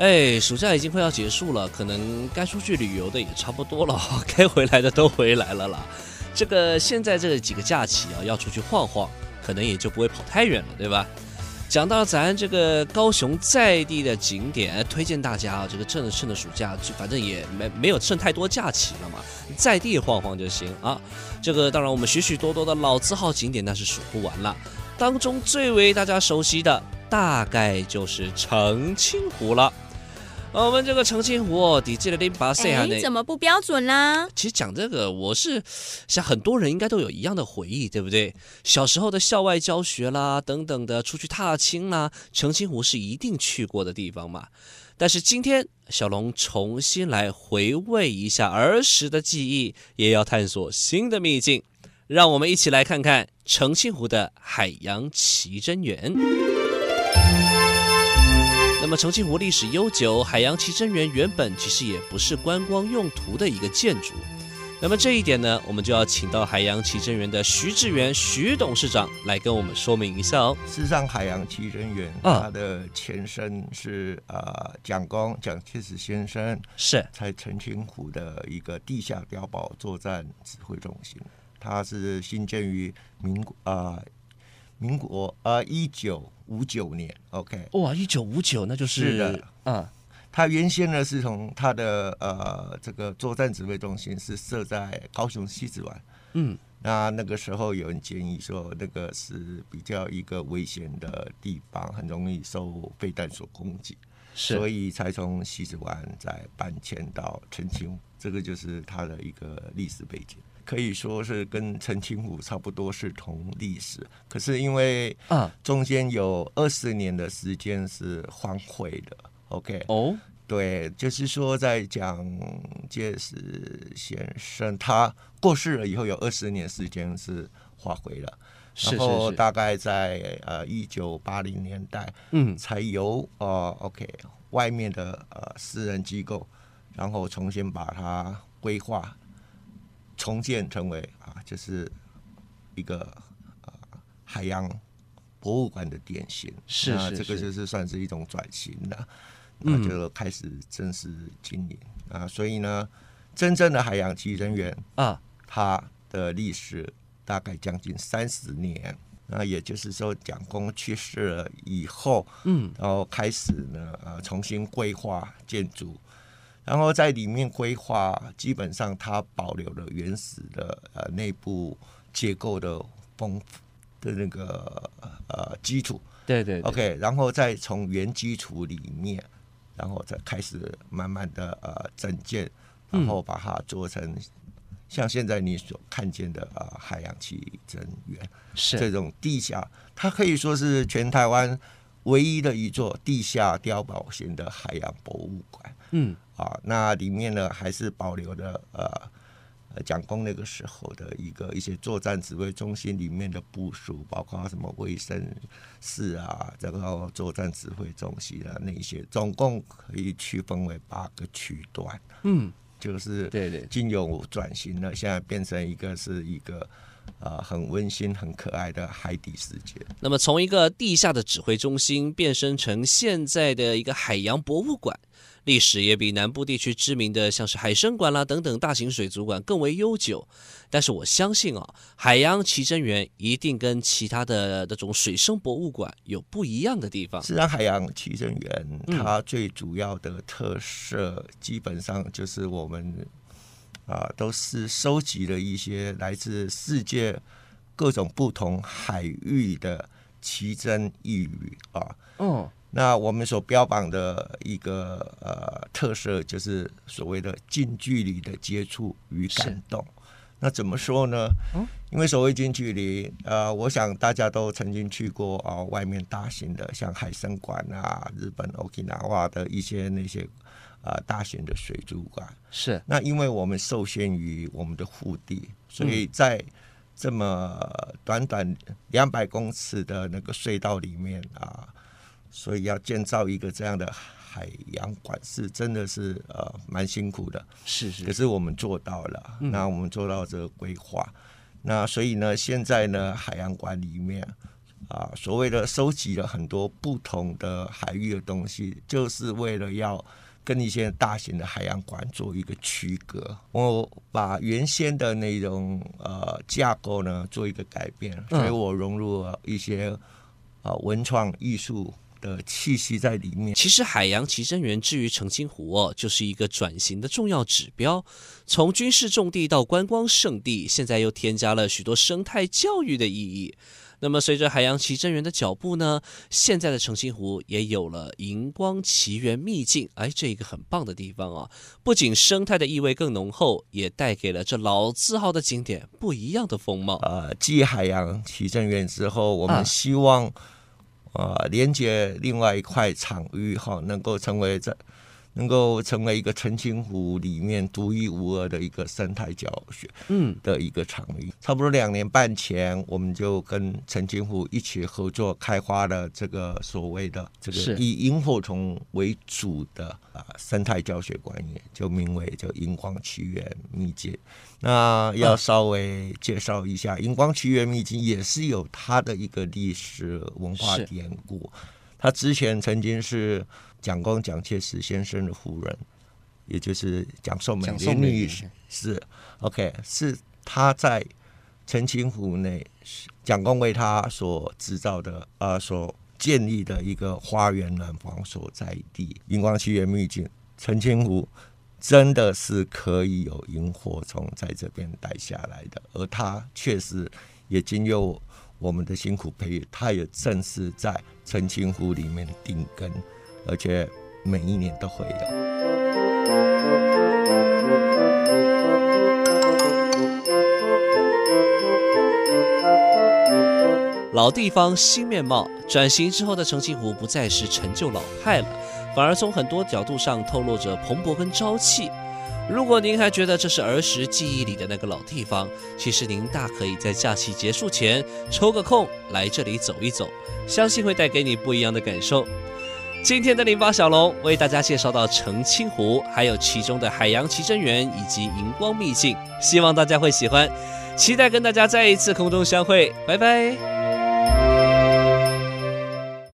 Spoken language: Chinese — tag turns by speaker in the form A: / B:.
A: 哎，暑假已经快要结束了，可能该出去旅游的也差不多了，该回来的都回来了啦。这个现在这几个假期啊，要出去晃晃，可能也就不会跑太远了，对吧？讲到咱这个高雄在地的景点，推荐大家啊，这个趁着趁着暑假，就反正也没没有剩太多假期了嘛，在地晃晃就行啊。这个当然，我们许许多多的老字号景点那是数不完了，当中最为大家熟悉的，大概就是澄清湖了。我们这个澄清湖，底记的零八岁啊，
B: 你怎么不标准啦？
A: 其实讲这个，我是想很多人应该都有一样的回忆，对不对？小时候的校外教学啦，等等的，出去踏青啦，澄清湖是一定去过的地方嘛。但是今天小龙重新来回味一下儿时的记忆，也要探索新的秘境，让我们一起来看看澄清湖的海洋奇珍园。那么澄清湖历史悠久，海洋奇珍园原本其实也不是观光用途的一个建筑。那么这一点呢，我们就要请到海洋奇珍园的徐志源徐董事长来跟我们说明一下哦。
C: 事实上，海洋奇珍园它的前身是呃蒋公蒋介石先生
A: 是
C: 在澄清湖的一个地下碉堡作战指挥中心，它是新建于民国啊。呃民国呃，一九五九年，OK，
A: 哇，一九五九，那就是，
C: 是的，嗯，他原先呢是从他的呃这个作战指挥中心是设在高雄西子湾，
A: 嗯，
C: 那那个时候有人建议说那个是比较一个危险的地方，很容易受飞弹所攻击，
A: 是，
C: 所以才从西子湾再搬迁到澄清，这个就是他的一个历史背景。可以说是跟陈清湖差不多是同历史，可是因为啊中间有二十年的时间是荒废的，OK。
A: 哦，
C: 对，就是说在蒋介石先生他过世了以后，有二十年时间是荒废了，然后大概在呃一九八零年代，嗯，才由呃 OK 外面的呃私人机构，然后重新把它规划。重建成为啊，就是一个啊海洋博物馆的典型。
A: 是，是，是，
C: 这个就是算是一种转型了，那就开始正式经营啊。所以呢，真正的海洋奇人园啊，它的历史大概将近三十年。那也就是说，蒋公去世了以后，嗯，然后开始呢，呃，重新规划建筑。然后在里面规划，基本上它保留了原始的呃内部结构的丰富的那个呃基础。
A: 对，对对。
C: OK，然后再从原基础里面，然后再开始慢慢的呃整建，然后把它做成像现在你所看见的呃海洋奇珍园，
A: 是
C: 这种地下，它可以说是全台湾唯一的一座地下碉堡型的海洋博物馆。
A: 嗯。
C: 啊，那里面呢还是保留了呃，蒋公那个时候的一个一些作战指挥中心里面的部署，包括什么卫生室啊，这个作战指挥中心啊那些，总共可以区分为八个区段。
A: 嗯，
C: 就是
A: 对对，
C: 经由转型了，现在变成一个是一个呃很温馨、很可爱的海底世界。
A: 那么从一个地下的指挥中心变身成现在的一个海洋博物馆。历史也比南部地区知名的像是海生馆啦等等大型水族馆更为悠久，但是我相信啊，海洋奇珍园一定跟其他的那种水生博物馆有不一样的地方。
C: 自然，海洋奇珍园它最主要的特色，基本上就是我们啊，都是收集了一些来自世界各种不同海域的奇珍异鱼啊。
A: 嗯。
C: 那我们所标榜的一个呃特色，就是所谓的近距离的接触与感动。那怎么说呢？嗯、因为所谓近距离，呃，我想大家都曾经去过啊、呃，外面大型的像海参馆啊，日本 Okinawa 的一些那些啊、呃、大型的水族馆。
A: 是。
C: 那因为我们受限于我们的腹地，所以在这么短短两百公尺的那个隧道里面啊，所以要建造一个这样的。海洋馆是真的是呃蛮辛苦的，
A: 是是，
C: 可是我们做到了，嗯、那我们做到这个规划，那所以呢，现在呢，海洋馆里面啊、呃，所谓的收集了很多不同的海域的东西，就是为了要跟一些大型的海洋馆做一个区隔。我把原先的那种呃架构呢做一个改变，所以我融入了一些啊、呃、文创艺术。的气息在里面。
A: 其实海洋奇珍园之于澄清湖哦，就是一个转型的重要指标。从军事重地到观光胜地，现在又添加了许多生态教育的意义。那么随着海洋奇珍园的脚步呢，现在的澄清湖也有了荧光奇缘秘境。哎，这一个很棒的地方啊！不仅生态的意味更浓厚，也带给了这老字号的景点不一样的风貌。
C: 呃，继海洋奇珍园之后，我们希望、啊。啊，连接另外一块场域哈，能够成为这，能够成为一个澄清湖里面独一无二的一个生态教学，嗯，的一个场域。嗯、差不多两年半前，我们就跟澄清湖一起合作开发了这个所谓的这个以萤火虫为主的啊生态教学观念，就名为叫荧光奇缘秘境。那要稍微介绍一下，荧光奇缘秘境也是有它的一个历史文化典故。它之前曾经是蒋公蒋介石先生的夫人，也就是蒋宋美龄女士。是 OK，是他在澄清湖内，蒋公为他所制造的呃所建立的一个花园暖房所在地。荧光奇缘秘境，澄清湖。真的是可以有萤火虫在这边待下来的，而它确实也经由我们的辛苦培育，它也正是在澄清湖里面定根，而且每一年都会有。
A: 老地方新面貌，转型之后的澄清湖不再是陈旧老派了。反而从很多角度上透露着蓬勃跟朝气。如果您还觉得这是儿时记忆里的那个老地方，其实您大可以在假期结束前抽个空来这里走一走，相信会带给你不一样的感受。今天的零八小龙为大家介绍到澄清湖，还有其中的海洋奇珍园以及荧光秘境，希望大家会喜欢。期待跟大家再一次空中相会，拜拜。